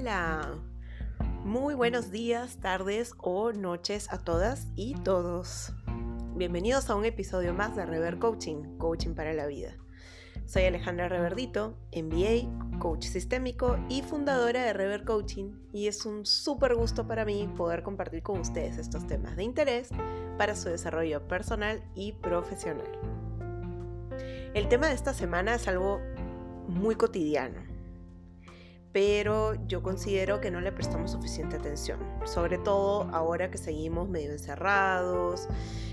Hola, muy buenos días, tardes o noches a todas y todos. Bienvenidos a un episodio más de Rever Coaching, Coaching para la Vida. Soy Alejandra Reverdito, MBA, coach sistémico y fundadora de Rever Coaching y es un súper gusto para mí poder compartir con ustedes estos temas de interés para su desarrollo personal y profesional. El tema de esta semana es algo muy cotidiano pero yo considero que no le prestamos suficiente atención, sobre todo ahora que seguimos medio encerrados,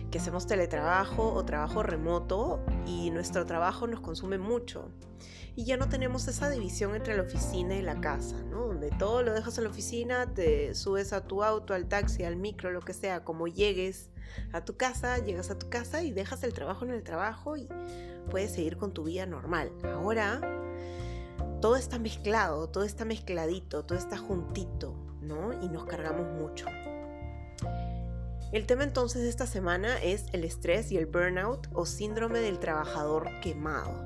que hacemos teletrabajo o trabajo remoto y nuestro trabajo nos consume mucho. Y ya no tenemos esa división entre la oficina y la casa, ¿no? Donde todo lo dejas en la oficina, te subes a tu auto, al taxi, al micro, lo que sea, como llegues a tu casa, llegas a tu casa y dejas el trabajo en el trabajo y puedes seguir con tu vida normal. Ahora todo está mezclado, todo está mezcladito, todo está juntito, ¿no? Y nos cargamos mucho. El tema entonces de esta semana es el estrés y el burnout o síndrome del trabajador quemado.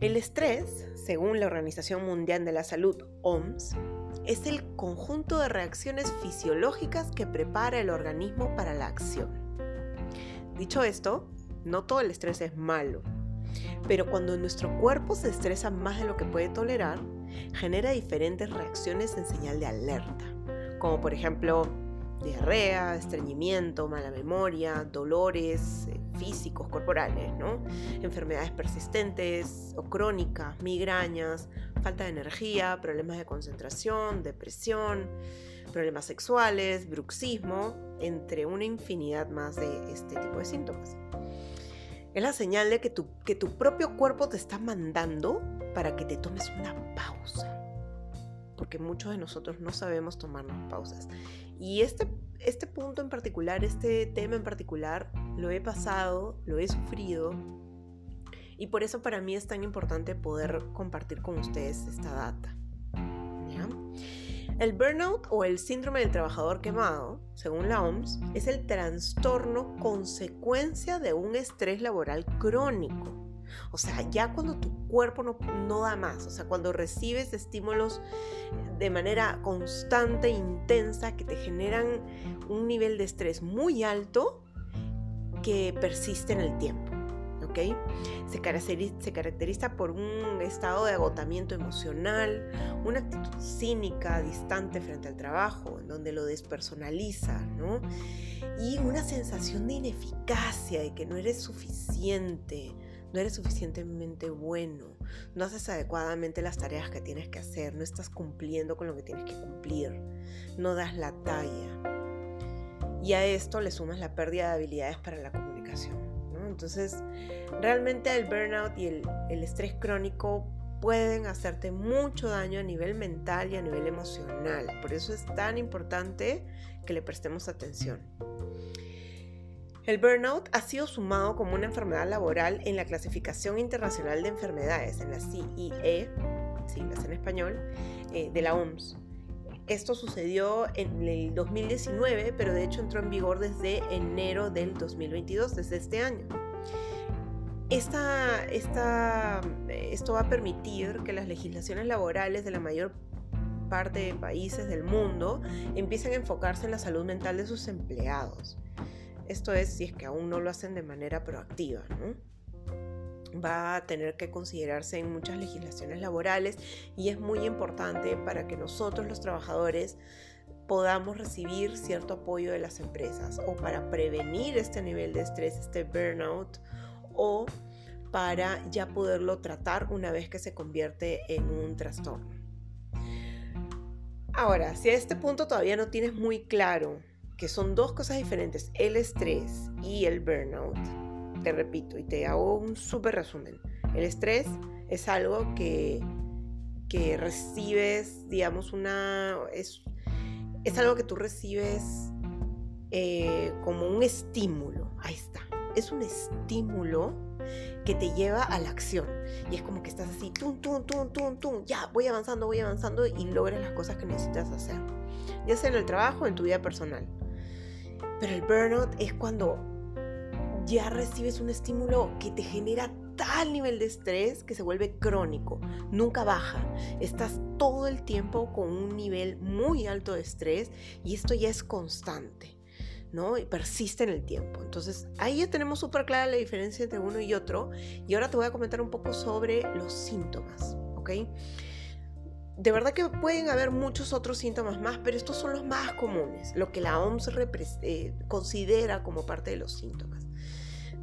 El estrés, según la Organización Mundial de la Salud, OMS, es el conjunto de reacciones fisiológicas que prepara el organismo para la acción. Dicho esto, no todo el estrés es malo. Pero cuando nuestro cuerpo se estresa más de lo que puede tolerar, genera diferentes reacciones en señal de alerta, como por ejemplo diarrea, estreñimiento, mala memoria, dolores eh, físicos, corporales, ¿no? enfermedades persistentes o crónicas, migrañas, falta de energía, problemas de concentración, depresión, problemas sexuales, bruxismo, entre una infinidad más de este tipo de síntomas. Es la señal de que tu, que tu propio cuerpo te está mandando para que te tomes una pausa. Porque muchos de nosotros no sabemos tomarnos pausas. Y este, este punto en particular, este tema en particular, lo he pasado, lo he sufrido. Y por eso para mí es tan importante poder compartir con ustedes esta data. El burnout o el síndrome del trabajador quemado, según la OMS, es el trastorno consecuencia de un estrés laboral crónico. O sea, ya cuando tu cuerpo no, da más, o sea, cuando recibes estímulos de manera constante, intensa, que te generan un nivel de estrés muy alto que persiste en el tiempo. Se caracteriza, por un estado de agotamiento emocional, una actitud cínica, distante frente al trabajo, en donde lo despersonaliza, ¿no? Y una sensación de ineficacia, de que no eres suficiente, no eres suficientemente bueno, no haces adecuadamente las tareas que tienes que hacer, no estás cumpliendo con lo que tienes que cumplir, no das la talla. Y a esto le sumas la pérdida de habilidades para la comunicación. Entonces, realmente el burnout y el, estrés crónico pueden hacerte mucho daño a nivel mental y a nivel emocional. Por eso es tan importante que le prestemos atención. El burnout ha sido sumado como una enfermedad laboral en la clasificación internacional de enfermedades, en la CIE, siglas en español, eh, de la OMS. Esto sucedió en el 2019, pero de hecho entró en vigor desde enero del 2022, desde este año. Esto va a permitir que las legislaciones laborales de la mayor parte de países del mundo empiecen a enfocarse en la salud mental de sus empleados. Esto es si es que aún no lo hacen de manera proactiva, Va a tener que considerarse en muchas legislaciones laborales y es muy importante para que nosotros los trabajadores podamos recibir cierto apoyo de las empresas o para prevenir este nivel de estrés, este burnout o para ya poderlo tratar una vez que se convierte en un trastorno. Ahora, si a este punto todavía no tienes muy claro que son dos cosas diferentes, el estrés y el burnout, te repito y te hago un súper resumen. El estrés es algo que, que recibes, digamos, una... Es, es algo que tú recibes eh, como un estímulo. Ahí está es un estímulo que te lleva a la acción. Y es como que estás así, tum, tum, tum, tum, tum, ya, voy avanzando, voy avanzando y logras las cosas que necesitas hacer. Ya sea en el trabajo o en tu vida personal. Pero el burnout es cuando ya recibes un estímulo que te genera tal nivel de estrés que se vuelve crónico, nunca baja. Estás todo el tiempo con un nivel muy alto de estrés y esto ya es constante. ¿No? Y persiste en el tiempo. Entonces, ahí ya tenemos súper clara la diferencia entre uno y otro. Y ahora te voy a comentar un poco sobre los síntomas, ¿ok? De verdad que pueden haber muchos otros síntomas más, pero estos son los más comunes, lo que la OMS eh, considera como parte de los síntomas.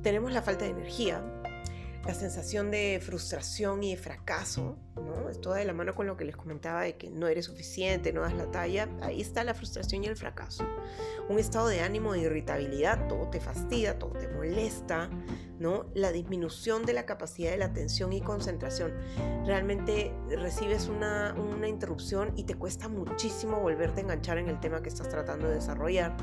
Tenemos la falta de energía, la sensación de frustración y de fracaso, ¿no? Es toda de la mano con lo que les comentaba de que no eres suficiente, no das la talla. Ahí está la frustración y el fracaso. Un estado de ánimo de irritabilidad, todo te fastidia, todo te molesta, ¿no? La disminución de la capacidad de la atención y concentración. Realmente recibes una, una interrupción y te cuesta muchísimo volverte a enganchar en el tema que estás tratando de desarrollar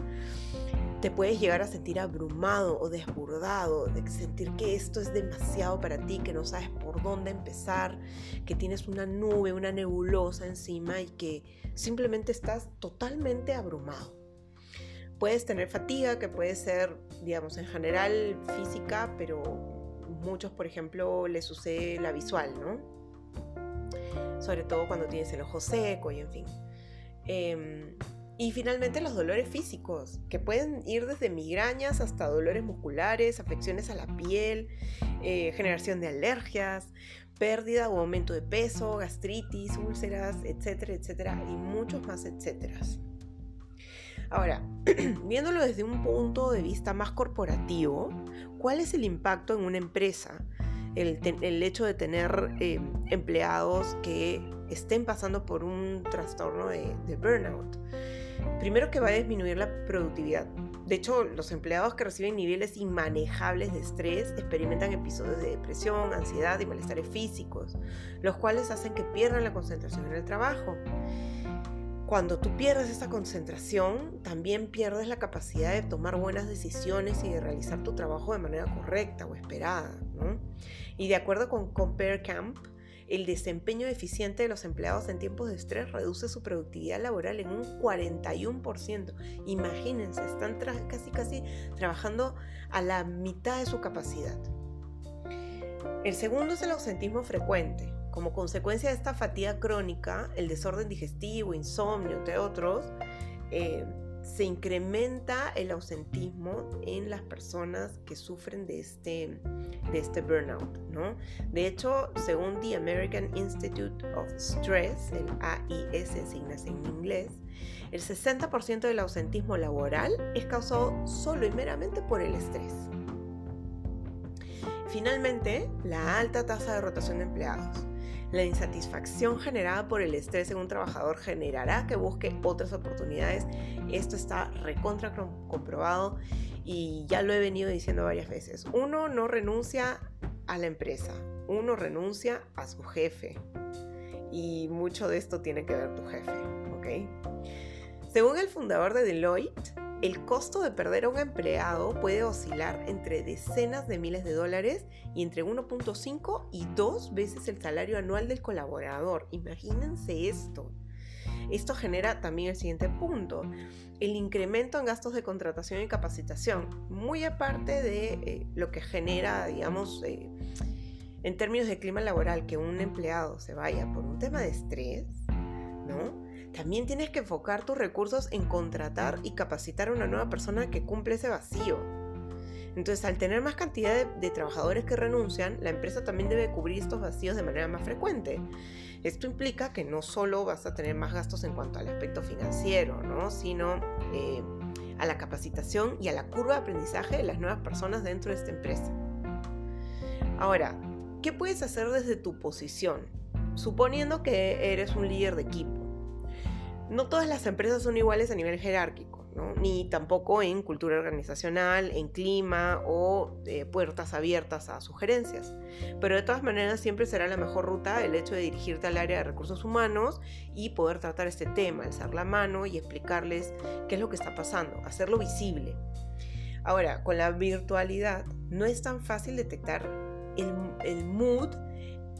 te puedes llegar a sentir abrumado o desbordado, de sentir que esto es demasiado para ti, que no sabes por dónde empezar, que tienes una nube, una nebulosa encima y que simplemente estás totalmente abrumado. Puedes tener fatiga, que puede ser, digamos, en general física, pero muchos, por ejemplo, les sucede la visual, ¿no? Sobre todo cuando tienes el ojo seco y en fin. Em, y finalmente los dolores físicos, que pueden ir desde migrañas hasta dolores musculares, afecciones a la piel, eh, generación de alergias, pérdida o aumento de peso, gastritis, úlceras, etcétera, etcétera, y muchos más, etcétera. Ahora, viéndolo desde un punto de vista más corporativo, ¿cuál es el impacto en una empresa? El, hecho de tener eh, empleados que estén pasando por un trastorno de, de burnout. Primero que va a disminuir la productividad. De hecho, los empleados que reciben niveles inmanejables de estrés experimentan episodios de depresión, ansiedad y malestares físicos, los cuales hacen que pierdan la concentración en el trabajo. Cuando tú pierdes esa concentración, también pierdes la capacidad de tomar buenas decisiones y de realizar tu trabajo de manera correcta o esperada. Y de acuerdo con Compare Camp, el desempeño eficiente de los empleados en tiempos de estrés reduce su productividad laboral en un 41%. Imagínense, están casi casi trabajando a la mitad de su capacidad. El segundo es el ausentismo frecuente. Como consecuencia de esta fatiga crónica, el desorden digestivo, insomnio, entre otros, eh, se incrementa el ausentismo en las personas que sufren de este, de este burnout, ¿no? De hecho, según The American Institute of Stress, el AIS en inglés, el 60% del ausentismo laboral es causado solo y meramente por el estrés. Finalmente, la alta tasa de rotación de empleados. La insatisfacción generada por el estrés en un trabajador generará que busque otras oportunidades. Esto está recontra comprobado y ya lo he venido diciendo varias veces. Uno no renuncia a la empresa, uno renuncia a su jefe. Y mucho de esto tiene que ver tu jefe, ¿ok? Según el fundador de Deloitte, el costo de perder a un empleado puede oscilar entre decenas de miles de dólares y entre 1.5 y 2 veces el salario anual del colaborador. Imagínense esto. Esto genera también el siguiente punto, el incremento en gastos de contratación y capacitación, muy aparte de eh, lo que genera, digamos, eh, en términos de clima laboral, que un empleado se vaya por un tema de estrés, ¿no? También tienes que enfocar tus recursos en contratar y capacitar a una nueva persona que cumple ese vacío. Entonces, al tener más cantidad de, trabajadores que renuncian, la empresa también debe cubrir estos vacíos de manera más frecuente. Esto implica que no solo vas a tener más gastos en cuanto al aspecto financiero, ¿no? sino eh, a la capacitación y a la curva de aprendizaje de las nuevas personas dentro de esta empresa. Ahora, ¿qué puedes hacer desde tu posición? Suponiendo que eres un líder de equipo no todas las empresas son iguales a nivel jerárquico, ni tampoco en cultura organizacional, en clima o eh, puertas abiertas a sugerencias. Pero de todas maneras siempre será la mejor ruta el hecho de dirigirte al área de recursos humanos y poder tratar este tema, alzar la mano y explicarles qué es lo que está pasando, hacerlo visible. Ahora, con la virtualidad no es tan fácil detectar el, el mood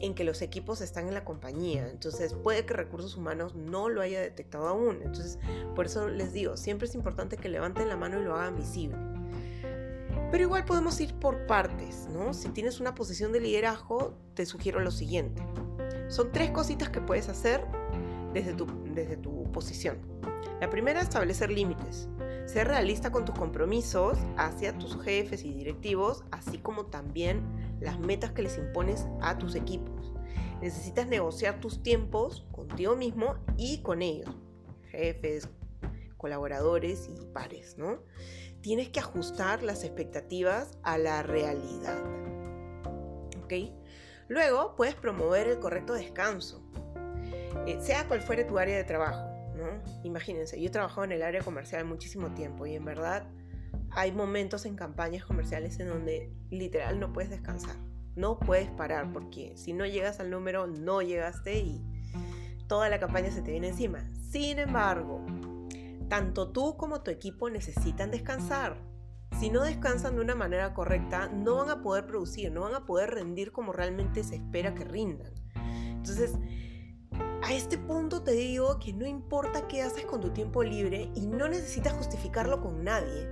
en que los equipos están en la compañía. Entonces puede que recursos humanos no lo haya detectado aún. Entonces por eso les digo, siempre es importante que levanten la mano y lo hagan visible. Pero igual podemos ir por partes, ¿no? Si tienes una posición de liderazgo, te sugiero lo siguiente. Son tres cositas que puedes hacer desde tu, desde tu posición. La primera, establecer límites. Ser realista con tus compromisos hacia tus jefes y directivos, así como también las metas que les impones a tus equipos. Necesitas negociar tus tiempos contigo mismo y con ellos, jefes, colaboradores y pares, ¿no? Tienes que ajustar las expectativas a la realidad. ¿Ok? Luego puedes promover el correcto descanso, eh, sea cual fuere tu área de trabajo. Imagínense, yo he trabajado en el área comercial muchísimo tiempo y en verdad hay momentos en campañas comerciales en donde literal no puedes descansar, no puedes parar porque si no llegas al número no llegaste y toda la campaña se te viene encima. Sin embargo, tanto tú como tu equipo necesitan descansar. Si no descansan de una manera correcta, no van a poder producir, no van a poder rendir como realmente se espera que rindan. Entonces, a este punto te digo que no importa qué haces con tu tiempo libre y no necesitas justificarlo con nadie.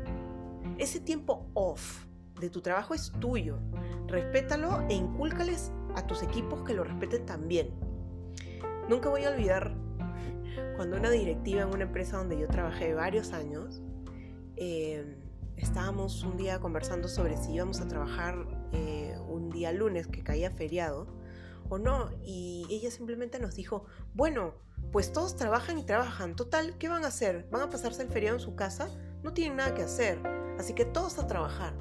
Ese tiempo off de tu trabajo es tuyo. Respétalo e incúlcales a tus equipos que lo respeten también. Nunca voy a olvidar cuando una directiva en una empresa donde yo trabajé varios años, eh, estábamos un día conversando sobre si íbamos a trabajar eh, un día lunes que caía feriado no. Y ella simplemente nos dijo, bueno, pues todos trabajan y trabajan. Total, ¿qué van a hacer? ¿Van a pasarse el feriado en su casa? No tienen nada que hacer. Así que todos a trabajar.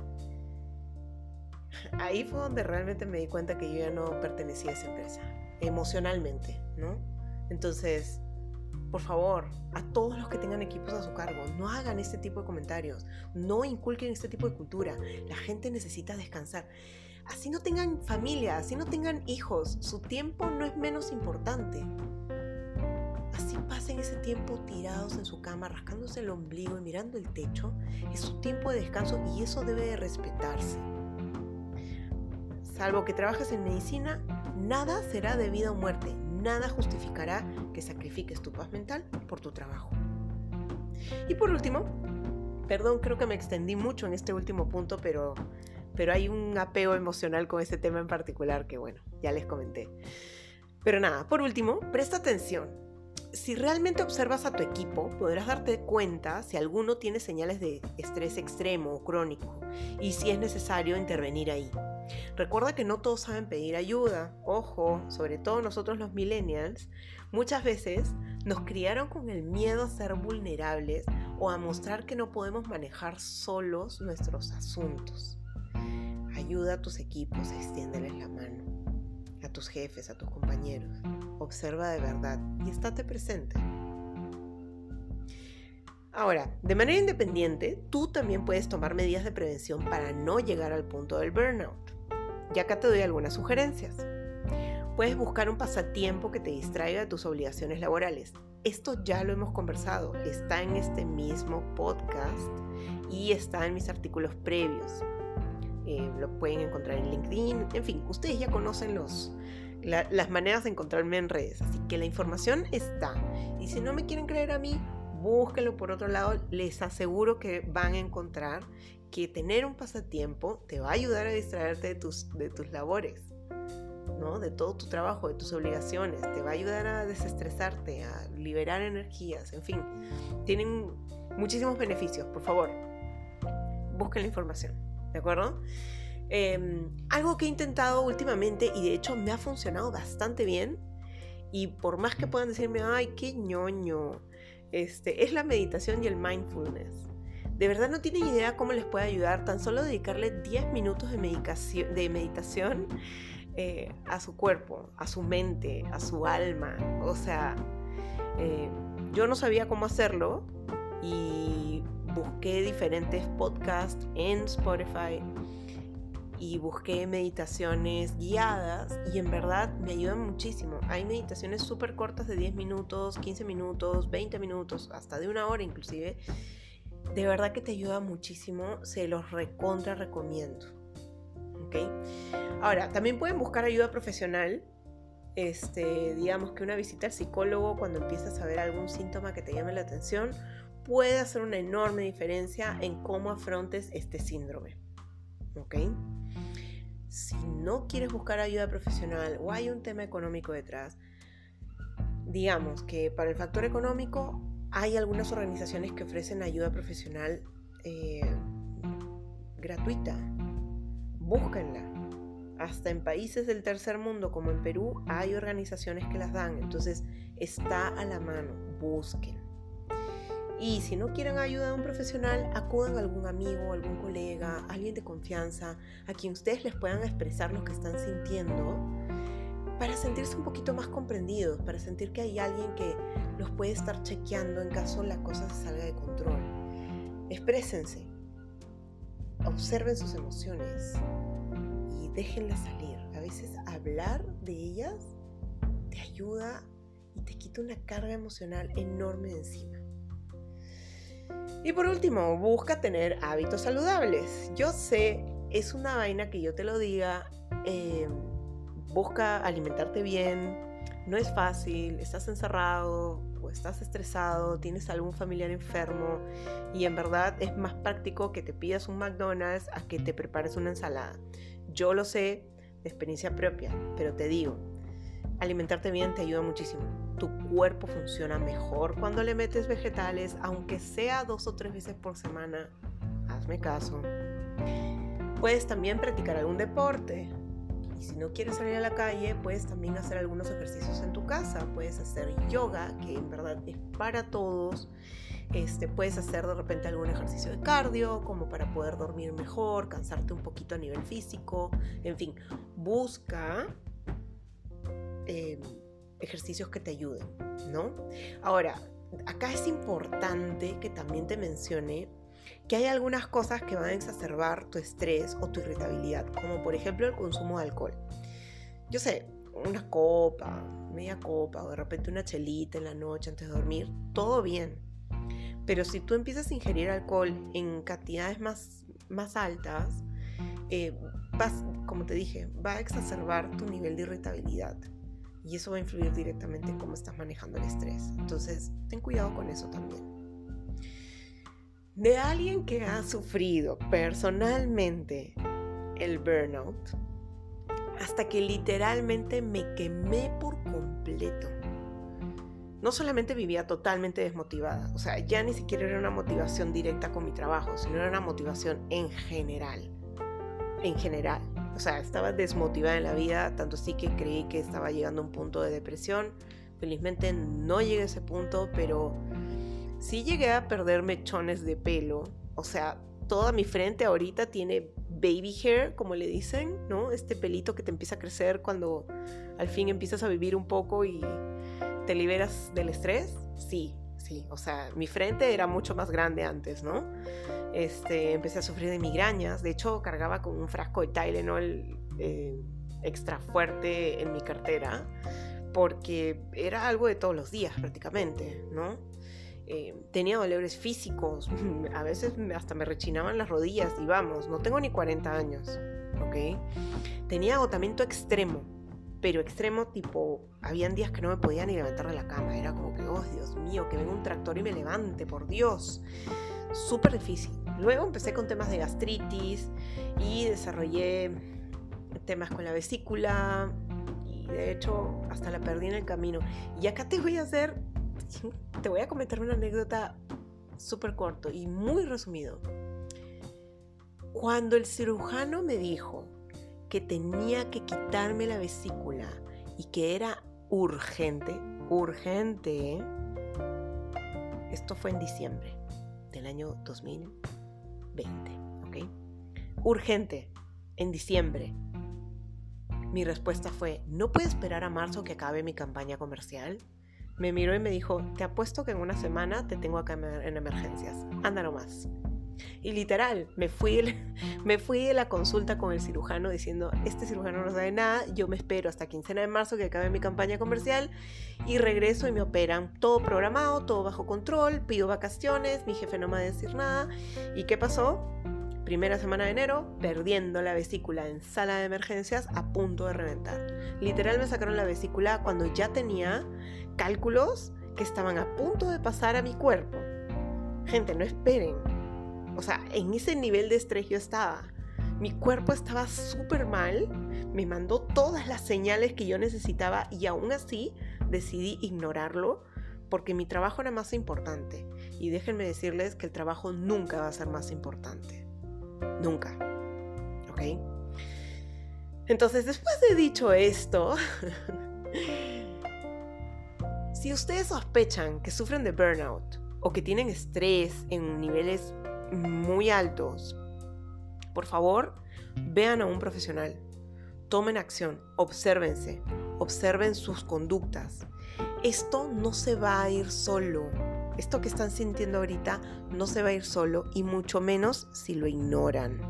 Ahí fue donde realmente me di cuenta que yo ya no pertenecía a esa empresa, emocionalmente, ¿no? Entonces, por favor, a todos los que tengan equipos a su cargo, no hagan este tipo de comentarios, no inculquen este tipo de cultura. La gente necesita descansar. Así no tengan familia, así no tengan hijos, su tiempo no es menos importante. Así pasen ese tiempo tirados en su cama, rascándose el ombligo y mirando el techo, es su tiempo de descanso y eso debe de respetarse. Salvo que trabajes en medicina, nada será de vida o muerte, nada justificará que sacrifiques tu paz mental por tu trabajo. Y por último, perdón, creo que me extendí mucho en este último punto, pero pero hay un apego emocional con este tema en particular que, bueno, ya les comenté. Pero nada, por último, presta atención. Si realmente observas a tu equipo, podrás darte cuenta si alguno tiene señales de estrés extremo o crónico y si es necesario intervenir ahí. Recuerda que no todos saben pedir ayuda. Ojo, sobre todo nosotros los millennials, muchas veces nos criaron con el miedo a ser vulnerables o a mostrar que no podemos manejar solos nuestros asuntos. Ayuda a tus equipos, extiéndeles la mano, a tus jefes, a tus compañeros. Observa de verdad y estate presente. Ahora, de manera independiente, tú también puedes tomar medidas de prevención para no llegar al punto del burnout. Y acá te doy algunas sugerencias. Puedes buscar un pasatiempo que te distraiga de tus obligaciones laborales. Esto ya lo hemos conversado, está en este mismo podcast y está en mis artículos previos. Eh, lo pueden encontrar en LinkedIn, en fin, ustedes ya conocen los, las maneras de encontrarme en redes, así que la información está. Y si no me quieren creer a mí, búsquenlo por otro lado, les aseguro que van a encontrar que tener un pasatiempo te va a ayudar a distraerte de tus, de tus labores. ¿no? de todo tu trabajo, de tus obligaciones, te va a ayudar a desestresarte, a liberar energías, en fin, tienen muchísimos beneficios, por favor, busquen la información. ¿De acuerdo? Em, algo que he intentado últimamente y de hecho me ha funcionado bastante bien y por más que puedan decirme, ay, qué ñoño, este, es la meditación y el mindfulness. De verdad no tienen idea cómo les puede ayudar tan solo dedicarle 10 minutos de, de meditación eh, a su cuerpo, a su mente, a su alma. O sea, eh, yo no sabía cómo hacerlo y busqué diferentes podcasts en Spotify y busqué meditaciones guiadas y en verdad me ayudan muchísimo. Hay meditaciones súper cortas de 10 minutos, 15 minutos, 20 minutos, hasta de una hora inclusive. De verdad que te ayuda muchísimo, se los recontra recomiendo. ¿Ok? Ahora, también pueden buscar ayuda profesional. Este, digamos que una visita al psicólogo cuando empiezas a ver algún síntoma que te llame la atención puede hacer una enorme diferencia en cómo afrontes este síndrome. ¿ok? Si no quieres buscar ayuda profesional o hay un tema económico detrás, digamos que para el factor económico hay algunas organizaciones que ofrecen ayuda profesional eh, gratuita. Búsquenla. Hasta en países del tercer mundo como en Perú hay organizaciones que las dan. Entonces está a la mano. Busquen. Y si no quieren ayuda de un profesional, acudan a algún amigo, algún colega, alguien de confianza, a quien ustedes les puedan expresar lo que están sintiendo para sentirse un poquito más comprendidos, para sentir que hay alguien que los puede estar chequeando en caso la cosa se salga de control. Exprésense, observen sus emociones y déjenlas salir. A veces hablar de ellas te ayuda y te quita una carga emocional enorme de encima. Y por último, busca tener hábitos saludables. Yo sé, es una vaina que yo te lo diga, eh, busca alimentarte bien, no es fácil, estás encerrado o estás estresado, tienes algún familiar enfermo y en verdad es más práctico que te pidas un McDonald's a que te prepares una ensalada. Yo lo sé de experiencia propia, pero te digo, alimentarte bien te ayuda muchísimo. Tu cuerpo funciona mejor cuando le metes vegetales, aunque sea dos o tres veces por semana. Hazme caso. Puedes también practicar algún deporte. Y si no quieres salir a la calle, puedes también hacer algunos ejercicios en tu casa. Puedes hacer yoga, que en verdad es para todos. Este, puedes hacer de repente algún ejercicio de cardio, como para poder dormir mejor, cansarte un poquito a nivel físico. En fin, busca Em, ejercicios que te ayuden, ¿no? Ahora, acá es importante que también te mencione que hay algunas cosas que van a exacerbar tu estrés o tu irritabilidad, como por ejemplo el consumo de alcohol. Yo sé, una copa, media copa o de repente una chelita en la noche antes de dormir, todo bien. Pero si tú empiezas a ingerir alcohol en cantidades más, más altas, eh, vas, como te dije, va a exacerbar tu nivel de irritabilidad y eso va a influir directamente en cómo estás manejando el estrés. Entonces, ten cuidado con eso también. De alguien que ha sufrido personalmente el burnout, hasta que literalmente me quemé por completo. No solamente vivía totalmente desmotivada, o sea, ya ni siquiera era una motivación directa con mi trabajo, sino era una motivación en general. En general o sea, estaba desmotivada en la vida, tanto así que creí que estaba llegando a un punto de depresión. Felizmente no llegué a ese punto, pero sí llegué a perder mechones de pelo. O sea, toda mi frente ahorita tiene baby hair, como le dicen, ¿no? Este pelito que te empieza a crecer cuando al fin empiezas a vivir un poco y te liberas del estrés. Sí, sí. O sea, mi frente era mucho más grande antes, ¿no? Este, empecé a sufrir de migrañas. De hecho, cargaba con un frasco de Tylenol eh, extra fuerte en mi cartera porque era algo de todos los días prácticamente, ¿no? Eh, tenía dolores físicos, a veces hasta me rechinaban las rodillas y vamos, no tengo ni 40 años, ¿ok? Tenía agotamiento extremo, pero extremo tipo, habían días que no me podía ni levantar de la cama, era como que, oh Dios mío, que venga un tractor y me levante, por Dios súper difícil. Luego empecé con temas de gastritis y desarrollé temas con la vesícula y de hecho hasta la perdí en el camino. Y acá te voy a hacer, te voy a comentar una anécdota súper corto y muy resumido. Cuando el cirujano me dijo que tenía que quitarme la vesícula y que era urgente, urgente, esto fue en diciembre del año 2020. ¿ok? Urgente, en diciembre. Mi respuesta fue, ¿no puedo esperar a marzo que acabe mi campaña comercial? Me miró y me dijo, te apuesto que en una semana te tengo acá en emergencias. Anda nomás. Y literal, me fui, me fui de la consulta con el cirujano diciendo, este cirujano no sabe nada, yo me espero hasta quincena de marzo que acabe mi campaña comercial y regreso y me operan. Todo programado, todo bajo control, pido vacaciones, mi jefe no me va a decir nada. ¿Y qué pasó? Primera semana de enero, perdiendo la vesícula en sala de emergencias a punto de reventar. Literal me sacaron la vesícula cuando ya tenía cálculos que estaban a punto de pasar a mi cuerpo. Gente, no esperen, o sea, en ese nivel de estrés yo estaba. Mi cuerpo estaba súper mal, me mandó todas las señales que yo necesitaba y aún así decidí ignorarlo porque mi trabajo era más importante. Y déjenme decirles que el trabajo nunca va a ser más importante. Nunca. ¿Ok? Entonces, después de dicho esto, si ustedes sospechan que sufren de burnout o que tienen estrés en niveles muy altos, por favor, vean a un profesional. Tomen acción, obsérvense, observen sus conductas. Esto no se va a ir solo. Esto que están sintiendo ahorita no se va a ir solo y mucho menos si lo ignoran.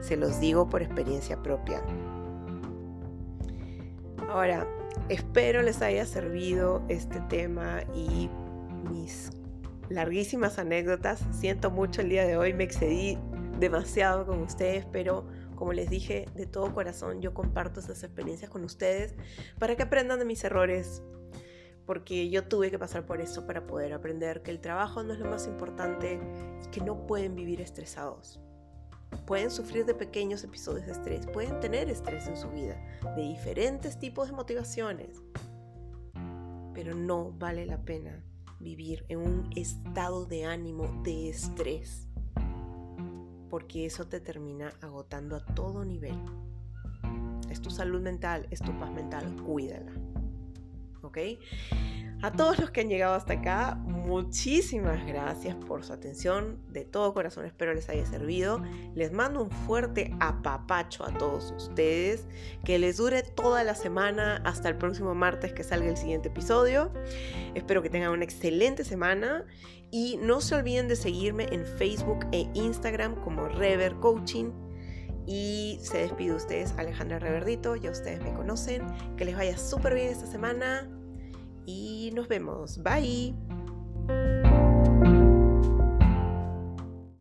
Se los digo por experiencia propia. Ahora, espero les haya servido este tema y mis larguísimas anécdotas. Siento mucho el día de hoy, me excedí demasiado con ustedes, pero como les dije, de todo corazón yo comparto esas experiencias con ustedes para que aprendan de mis errores, porque yo tuve que pasar por eso para poder aprender que el trabajo no es lo más importante y que no pueden vivir estresados. Pueden sufrir de pequeños episodios de estrés, pueden tener estrés en su vida, de diferentes tipos de motivaciones, pero no vale la pena vivir en un estado de ánimo de estrés, porque eso te termina agotando a todo nivel. Es tu salud mental, es tu paz mental, cuídala. ¿Ok? A todos los que han llegado hasta acá, muchísimas gracias por su atención. De todo corazón espero les haya servido. Les mando un fuerte apapacho a todos ustedes. Que les dure toda la semana hasta el próximo martes que salga el siguiente episodio. Espero que tengan una excelente semana. Y no se olviden de seguirme en Facebook e Instagram como Rever Coaching. Y se despide ustedes Alejandra Reverdito, ya ustedes me conocen. Que les vaya súper bien esta semana y nos vemos. Bye.